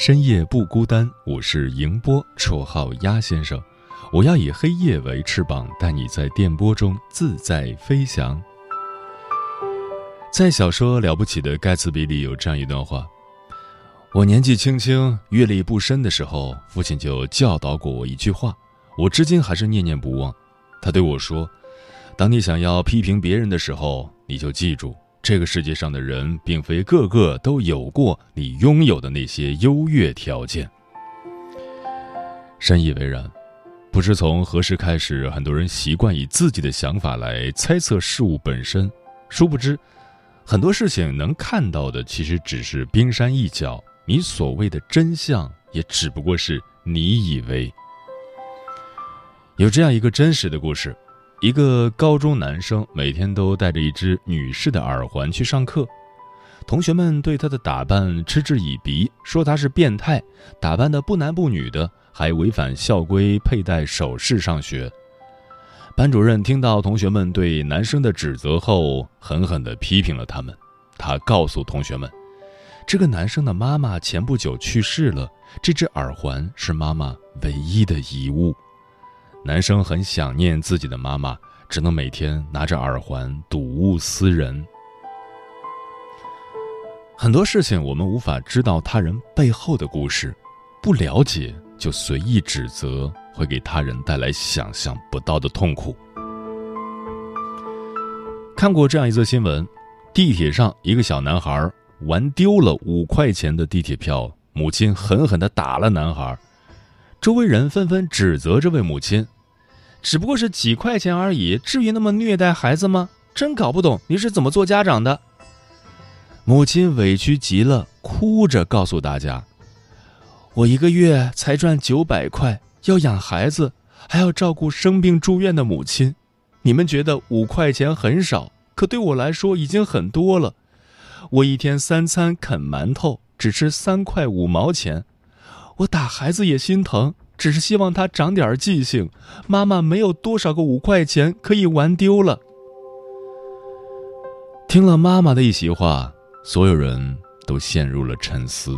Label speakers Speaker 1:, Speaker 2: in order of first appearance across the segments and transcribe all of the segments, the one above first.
Speaker 1: 深夜不孤单。我是迎波，绰号鸭先生。我要以黑夜为翅膀，带你在电波中自在飞翔。在小说《了不起的盖茨比》里有这样一段话：我年纪轻轻、阅历不深的时候，父亲就教导过我一句话，我至今还是念念不忘。他对我说。当你想要批评别人的时候，你就记住，这个世界上的人并非个个都有过你拥有的那些优越条件。深以为然。不知从何时开始，很多人习惯以自己的想法来猜测事物本身，殊不知，很多事情能看到的其实只是冰山一角，你所谓的真相也只不过是你以为。有这样一个真实的故事。一个高中男生每天都带着一只女士的耳环去上课，同学们对他的打扮嗤之以鼻，说他是变态，打扮的不男不女的，还违反校规佩戴首饰上学。班主任听到同学们对男生的指责后，狠狠地批评了他们。他告诉同学们，这个男生的妈妈前不久去世了，这只耳环是妈妈唯一的遗物。男生很想念自己的妈妈，只能每天拿着耳环睹物思人。很多事情我们无法知道他人背后的故事，不了解就随意指责，会给他人带来想象不到的痛苦。看过这样一则新闻：地铁上一个小男孩玩丢了五块钱的地铁票，母亲狠狠地打了男孩。周围人纷纷指责这位母亲：“只不过是几块钱而已，至于那么虐待孩子吗？真搞不懂你是怎么做家长的。”母亲委屈极了，哭着告诉大家：“我一个月才赚九百块，要养孩子，还要照顾生病住院的母亲。你们觉得五块钱很少，可对我来说已经很多了。我一天三餐啃馒头，只吃三块五毛钱。”我打孩子也心疼，只是希望他长点记性。妈妈没有多少个五块钱可以玩丢了。听了妈妈的一席话，所有人都陷入了沉思。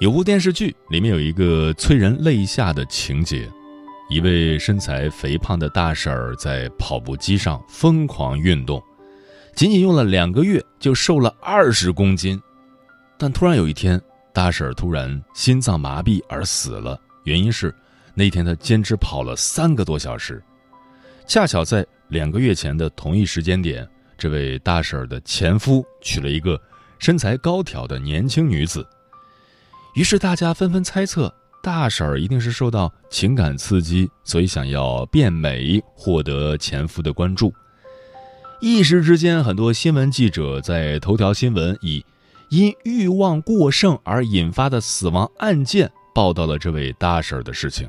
Speaker 1: 有部电视剧里面有一个催人泪下的情节：一位身材肥胖的大婶儿在跑步机上疯狂运动，仅仅用了两个月就瘦了二十公斤。但突然有一天，大婶突然心脏麻痹而死了。原因是那天她坚持跑了三个多小时，恰巧在两个月前的同一时间点，这位大婶的前夫娶了一个身材高挑的年轻女子。于是大家纷纷猜测，大婶儿一定是受到情感刺激，所以想要变美，获得前夫的关注。一时之间，很多新闻记者在头条新闻以。因欲望过剩而引发的死亡案件，报道了这位大婶的事情。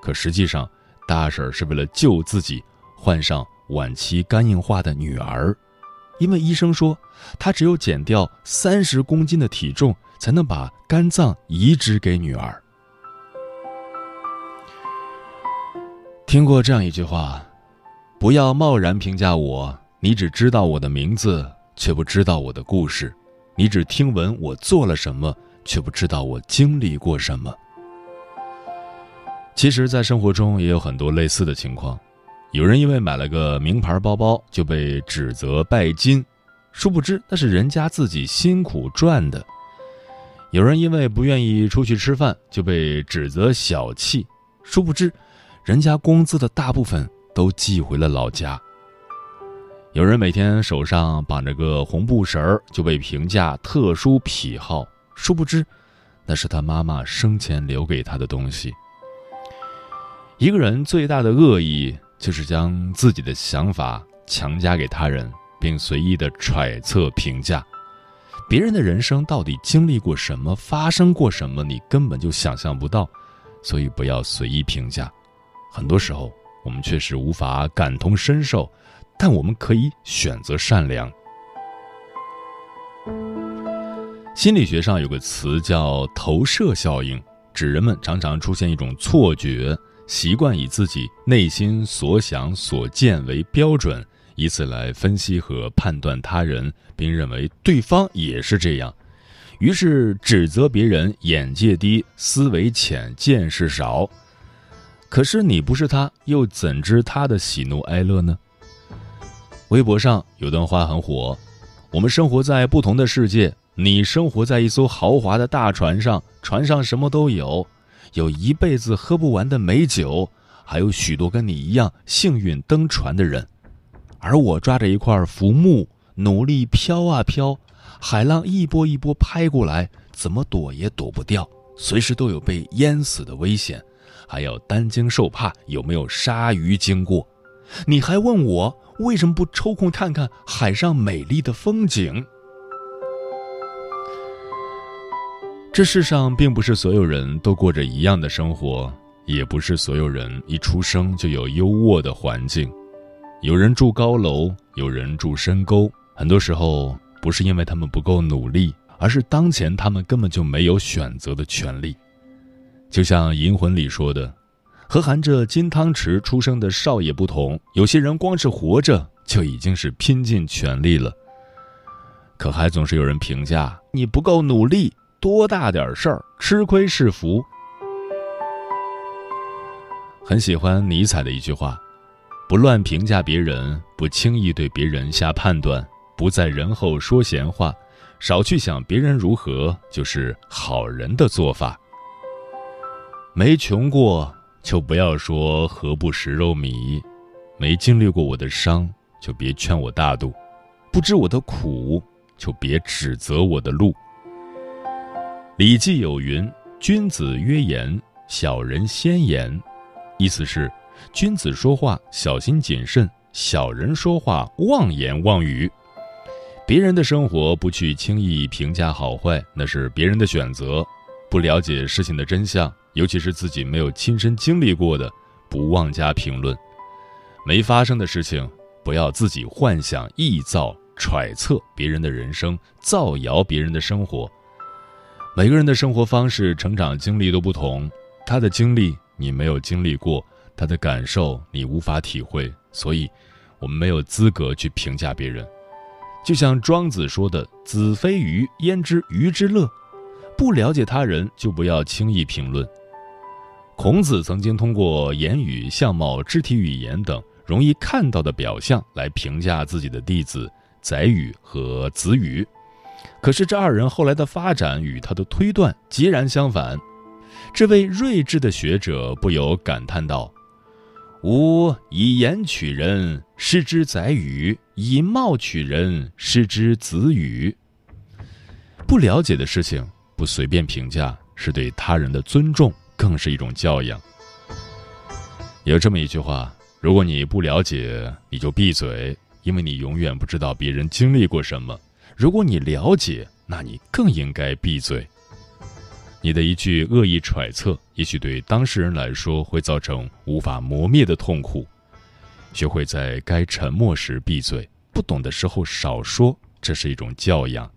Speaker 1: 可实际上，大婶是为了救自己患上晚期肝硬化的女儿，因为医生说，她只有减掉三十公斤的体重，才能把肝脏移植给女儿。听过这样一句话：“不要贸然评价我，你只知道我的名字，却不知道我的故事。”你只听闻我做了什么，却不知道我经历过什么。其实，在生活中也有很多类似的情况，有人因为买了个名牌包包就被指责拜金，殊不知那是人家自己辛苦赚的；有人因为不愿意出去吃饭就被指责小气，殊不知，人家工资的大部分都寄回了老家。有人每天手上绑着个红布绳儿就被评价特殊癖好，殊不知，那是他妈妈生前留给他的东西。一个人最大的恶意就是将自己的想法强加给他人，并随意的揣测评价。别人的人生到底经历过什么，发生过什么，你根本就想象不到，所以不要随意评价。很多时候，我们确实无法感同身受，但我们可以选择善良。心理学上有个词叫投射效应，指人们常常出现一种错觉，习惯以自己内心所想所见为标准。以此来分析和判断他人，并认为对方也是这样，于是指责别人眼界低、思维浅、见识少。可是你不是他，又怎知他的喜怒哀乐呢？微博上有段话很火：我们生活在不同的世界，你生活在一艘豪华的大船上，船上什么都有，有一辈子喝不完的美酒，还有许多跟你一样幸运登船的人。而我抓着一块浮木，努力飘啊飘，海浪一波一波拍过来，怎么躲也躲不掉，随时都有被淹死的危险，还要担惊受怕有没有鲨鱼经过。你还问我为什么不抽空看看海上美丽的风景？这世上并不是所有人都过着一样的生活，也不是所有人一出生就有优渥的环境。有人住高楼，有人住深沟。很多时候，不是因为他们不够努力，而是当前他们根本就没有选择的权利。就像《银魂》里说的，和含着金汤匙出生的少爷不同，有些人光是活着就已经是拼尽全力了。可还总是有人评价你不够努力，多大点事儿，吃亏是福。很喜欢尼采的一句话。不乱评价别人，不轻易对别人下判断，不在人后说闲话，少去想别人如何，就是好人的做法。没穷过就不要说何不食肉糜，没经历过我的伤就别劝我大度，不知我的苦就别指责我的路。《礼记》有云：“君子约言，小人先言。”意思是。君子说话小心谨慎，小人说话妄言妄语。别人的生活不去轻易评价好坏，那是别人的选择。不了解事情的真相，尤其是自己没有亲身经历过的，不妄加评论。没发生的事情，不要自己幻想、臆造、揣测别人的人生，造谣别人的生活。每个人的生活方式、成长经历都不同，他的经历你没有经历过。他的感受你无法体会，所以，我们没有资格去评价别人。就像庄子说的：“子非鱼，焉知鱼之乐？”不了解他人，就不要轻易评论。孔子曾经通过言语、相貌、肢体语言等容易看到的表象来评价自己的弟子宰予和子羽，可是这二人后来的发展与他的推断截然相反。这位睿智的学者不由感叹道。吾以言取人，失之宰予；以貌取人，失之子羽。不了解的事情，不随便评价，是对他人的尊重，更是一种教养。有这么一句话：如果你不了解，你就闭嘴，因为你永远不知道别人经历过什么；如果你了解，那你更应该闭嘴。你的一句恶意揣测，也许对当事人来说会造成无法磨灭的痛苦。学会在该沉默时闭嘴，不懂的时候少说，这是一种教养。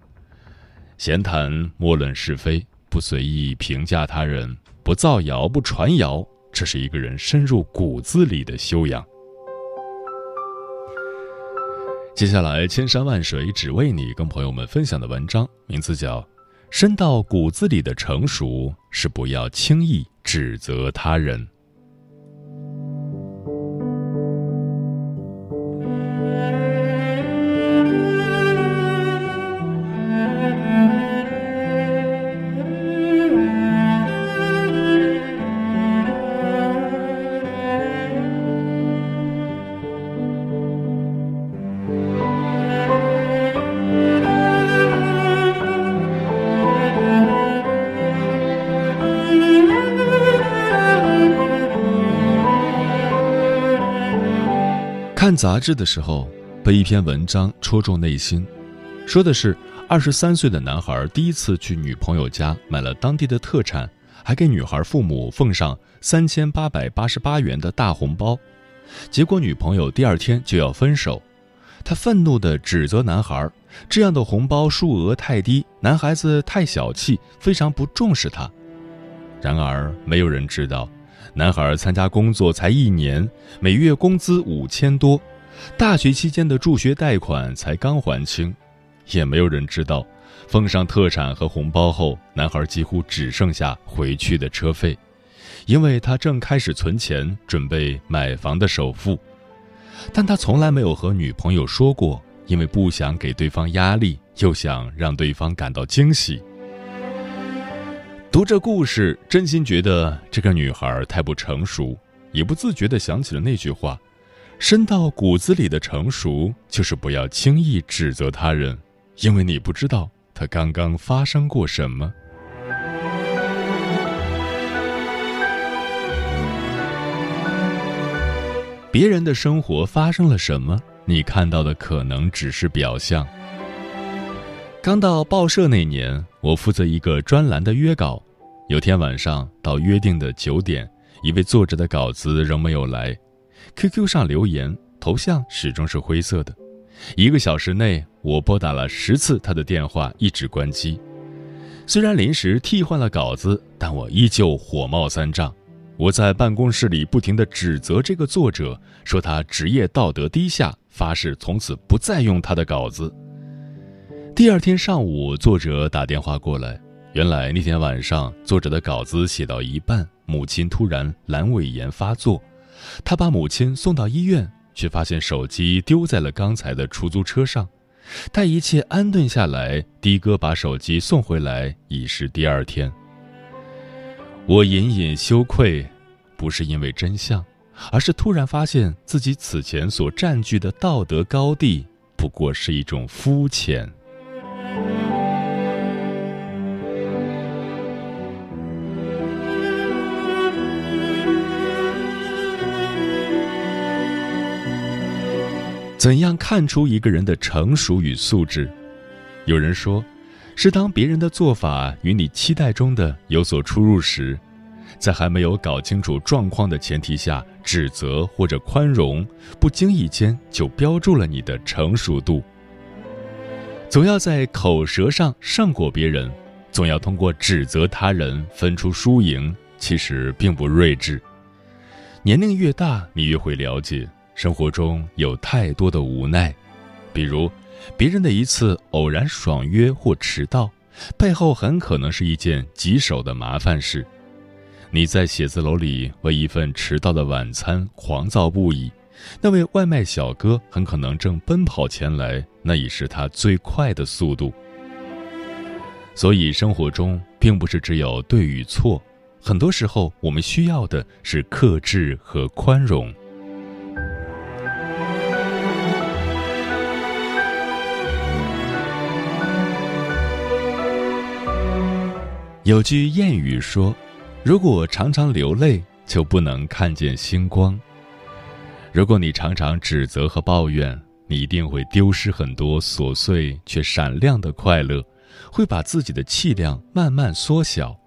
Speaker 1: 闲谈莫论是非，不随意评价他人，不造谣不传谣，这是一个人深入骨子里的修养。接下来，千山万水只为你，跟朋友们分享的文章名字叫。深到骨子里的成熟是不要轻易指责他人。杂志的时候，被一篇文章戳中内心，说的是二十三岁的男孩第一次去女朋友家买了当地的特产，还给女孩父母奉上三千八百八十八元的大红包，结果女朋友第二天就要分手。他愤怒地指责男孩：“这样的红包数额太低，男孩子太小气，非常不重视他。”然而，没有人知道，男孩参加工作才一年，每月工资五千多，大学期间的助学贷款才刚还清。也没有人知道，奉上特产和红包后，男孩几乎只剩下回去的车费，因为他正开始存钱，准备买房的首付。但他从来没有和女朋友说过，因为不想给对方压力，又想让对方感到惊喜。读这故事，真心觉得这个女孩太不成熟，也不自觉地想起了那句话：“深到骨子里的成熟，就是不要轻易指责他人，因为你不知道他刚刚发生过什么。”别人的生活发生了什么？你看到的可能只是表象。刚到报社那年，我负责一个专栏的约稿。有天晚上到约定的九点，一位作者的稿子仍没有来，QQ 上留言，头像始终是灰色的。一个小时内，我拨打了十次他的电话，一直关机。虽然临时替换了稿子，但我依旧火冒三丈。我在办公室里不停地指责这个作者，说他职业道德低下，发誓从此不再用他的稿子。第二天上午，作者打电话过来，原来那天晚上作者的稿子写到一半，母亲突然阑尾炎发作，他把母亲送到医院，却发现手机丢在了刚才的出租车上。待一切安顿下来，的哥把手机送回来，已是第二天。我隐隐羞愧，不是因为真相，而是突然发现自己此前所占据的道德高地，不过是一种肤浅。怎样看出一个人的成熟与素质？有人说。是当别人的做法与你期待中的有所出入时，在还没有搞清楚状况的前提下，指责或者宽容，不经意间就标注了你的成熟度。总要在口舌上胜过别人，总要通过指责他人分出输赢，其实并不睿智。年龄越大，你越会了解，生活中有太多的无奈，比如。别人的一次偶然爽约或迟到，背后很可能是一件棘手的麻烦事。你在写字楼里为一份迟到的晚餐狂躁不已，那位外卖小哥很可能正奔跑前来，那已是他最快的速度。所以，生活中并不是只有对与错，很多时候我们需要的是克制和宽容。有句谚语说：“如果常常流泪，就不能看见星光。”如果你常常指责和抱怨，你一定会丢失很多琐碎却闪亮的快乐，会把自己的气量慢慢缩小。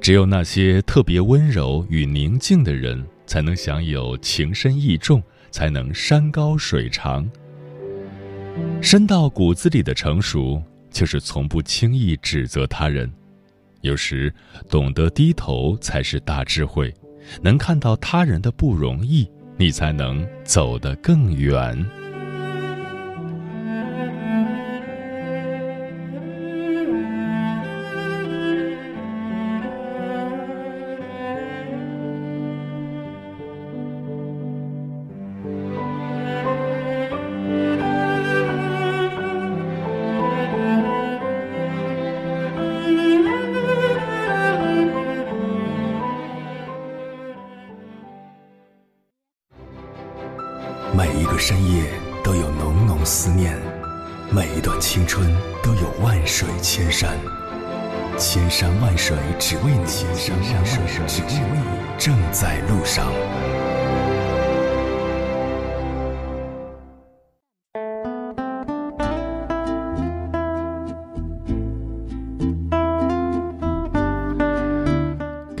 Speaker 1: 只有那些特别温柔与宁静的人，才能享有情深意重，才能山高水长。深到骨子里的成熟，就是从不轻易指责他人。有时，懂得低头才是大智慧。能看到他人的不容易，你才能走得更远。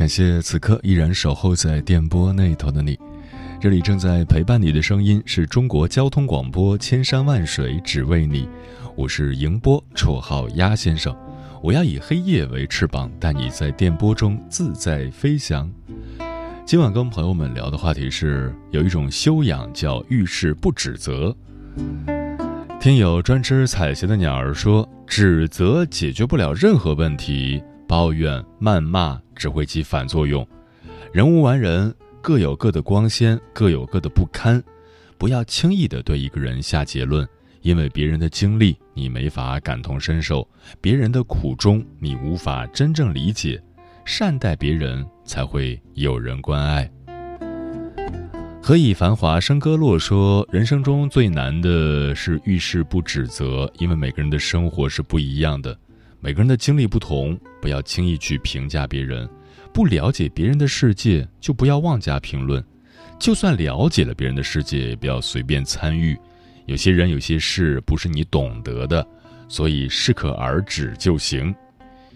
Speaker 1: 感谢此刻依然守候在电波那头的你。这里正在陪伴你的声音是中国交通广播，千山万水只为你。我是迎波，绰号鸭先生。我要以黑夜为翅膀，带你在电波中自在飞翔。今晚跟朋友们聊的话题是，有一种修养叫遇事不指责。听友专吃彩霞的鸟儿说，指责解决不了任何问题，抱怨、谩骂只会起反作用。人无完人。各有各的光鲜，各有各的不堪，不要轻易的对一个人下结论，因为别人的经历你没法感同身受，别人的苦衷你无法真正理解。善待别人，才会有人关爱。何以繁华笙歌落说，人生中最难的是遇事不指责，因为每个人的生活是不一样的，每个人的经历不同，不要轻易去评价别人。不了解别人的世界，就不要妄加评论；就算了解了别人的世界，也不要随便参与。有些人、有些事不是你懂得的，所以适可而止就行。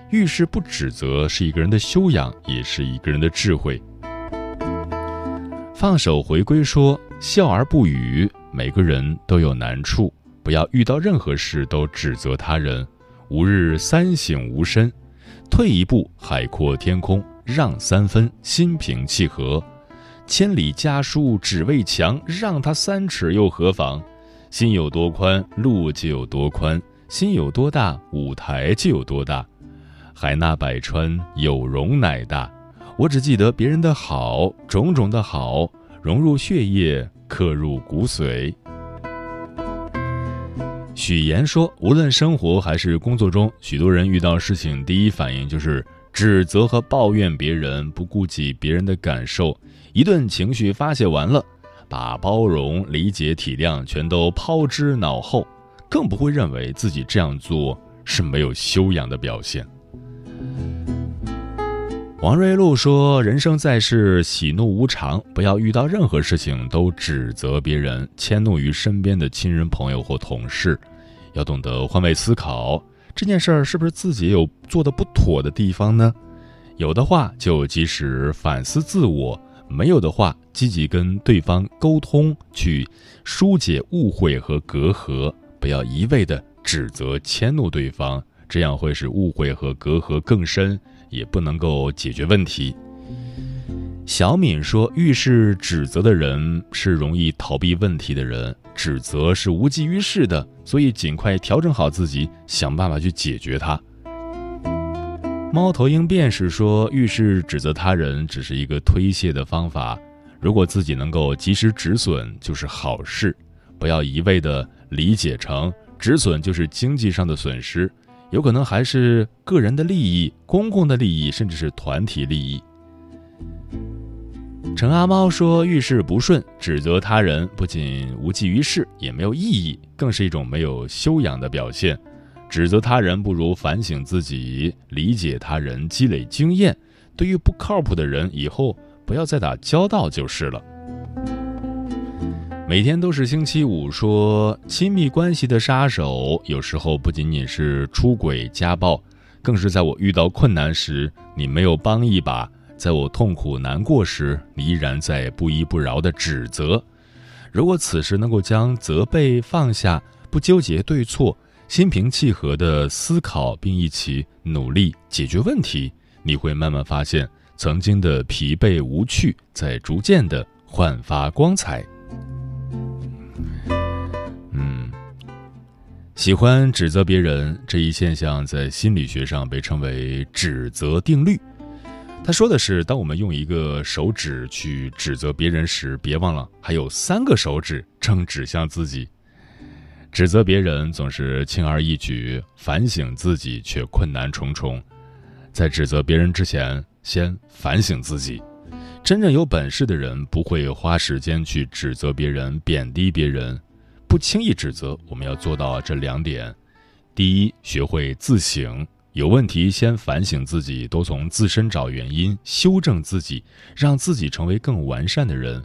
Speaker 1: 遇事不指责，是一个人的修养，也是一个人的智慧。放手回归说，笑而不语。每个人都有难处，不要遇到任何事都指责他人。吾日三省吾身，退一步，海阔天空。让三分，心平气和；千里家书只为墙，让他三尺又何妨？心有多宽，路就有多宽；心有多大，舞台就有多大。海纳百川，有容乃大。我只记得别人的好，种种的好，融入血液，刻入骨髓。许岩说：“无论生活还是工作中，许多人遇到事情，第一反应就是。”指责和抱怨别人，不顾及别人的感受，一顿情绪发泄完了，把包容、理解、体谅全都抛之脑后，更不会认为自己这样做是没有修养的表现。王瑞露说：“人生在世，喜怒无常，不要遇到任何事情都指责别人，迁怒于身边的亲人、朋友或同事，要懂得换位思考。”这件事儿是不是自己有做的不妥的地方呢？有的话就及时反思自我，没有的话积极跟对方沟通，去疏解误会和隔阂，不要一味的指责迁怒对方，这样会使误会和隔阂更深，也不能够解决问题。小敏说：“遇事指责的人是容易逃避问题的人，指责是无济于事的，所以尽快调整好自己，想办法去解决它。”猫头鹰便是说：“遇事指责他人只是一个推卸的方法，如果自己能够及时止损，就是好事。不要一味的理解成止损就是经济上的损失，有可能还是个人的利益、公共的利益，甚至是团体利益。”陈阿猫说：“遇事不顺，指责他人不仅无济于事，也没有意义，更是一种没有修养的表现。指责他人不如反省自己，理解他人，积累经验。对于不靠谱的人，以后不要再打交道就是了。”每天都是星期五说：“亲密关系的杀手，有时候不仅仅是出轨、家暴，更是在我遇到困难时，你没有帮一把。”在我痛苦难过时，你依然在不依不饶的指责。如果此时能够将责备放下，不纠结对错，心平气和的思考，并一起努力解决问题，你会慢慢发现，曾经的疲惫无趣在逐渐的焕发光彩。喜欢指责别人这一现象，在心理学上被称为指责定律。他说的是，当我们用一个手指去指责别人时，别忘了还有三个手指正指向自己。指责别人总是轻而易举，反省自己却困难重重。在指责别人之前，先反省自己。真正有本事的人不会花时间去指责别人、贬低别人，不轻易指责。我们要做到这两点：第一，学会自省。有问题，先反省自己，多从自身找原因，修正自己，让自己成为更完善的人。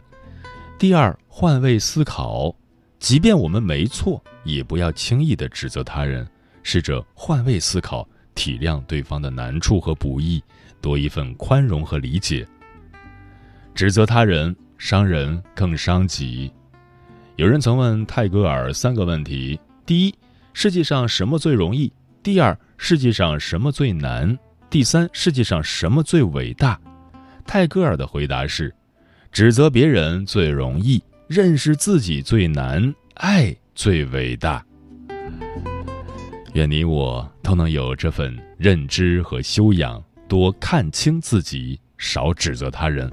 Speaker 1: 第二，换位思考，即便我们没错，也不要轻易的指责他人，试着换位思考，体谅对方的难处和不易，多一份宽容和理解。指责他人伤人更伤己。有人曾问泰戈尔三个问题：第一，世界上什么最容易？第二，世界上什么最难？第三，世界上什么最伟大？泰戈尔的回答是：指责别人最容易，认识自己最难，爱最伟大。愿你我都能有这份认知和修养，多看清自己，少指责他人，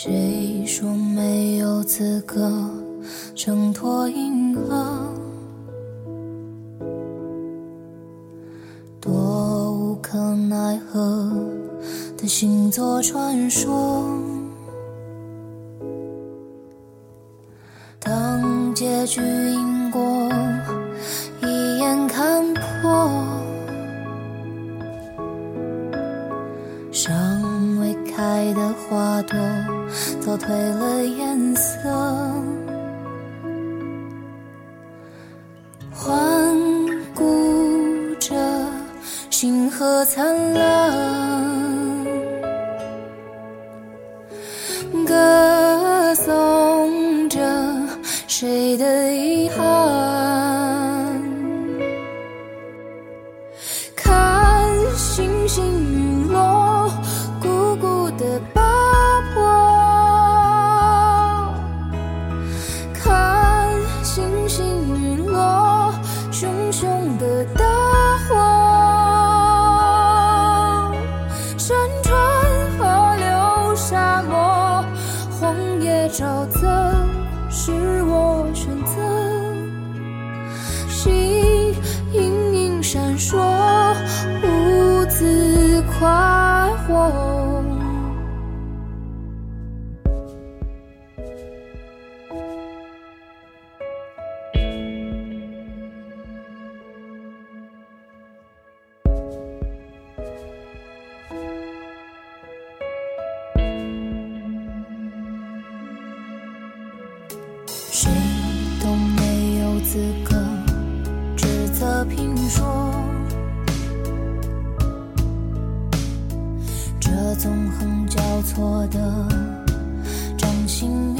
Speaker 2: 谁说没有资格挣脱银河？多无可奈何的星座传说，当结局因果一眼看破，尚未开的花朵早褪了颜色。环顾着星河灿烂，歌颂着谁的横交错的掌心。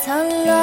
Speaker 2: 灿烂。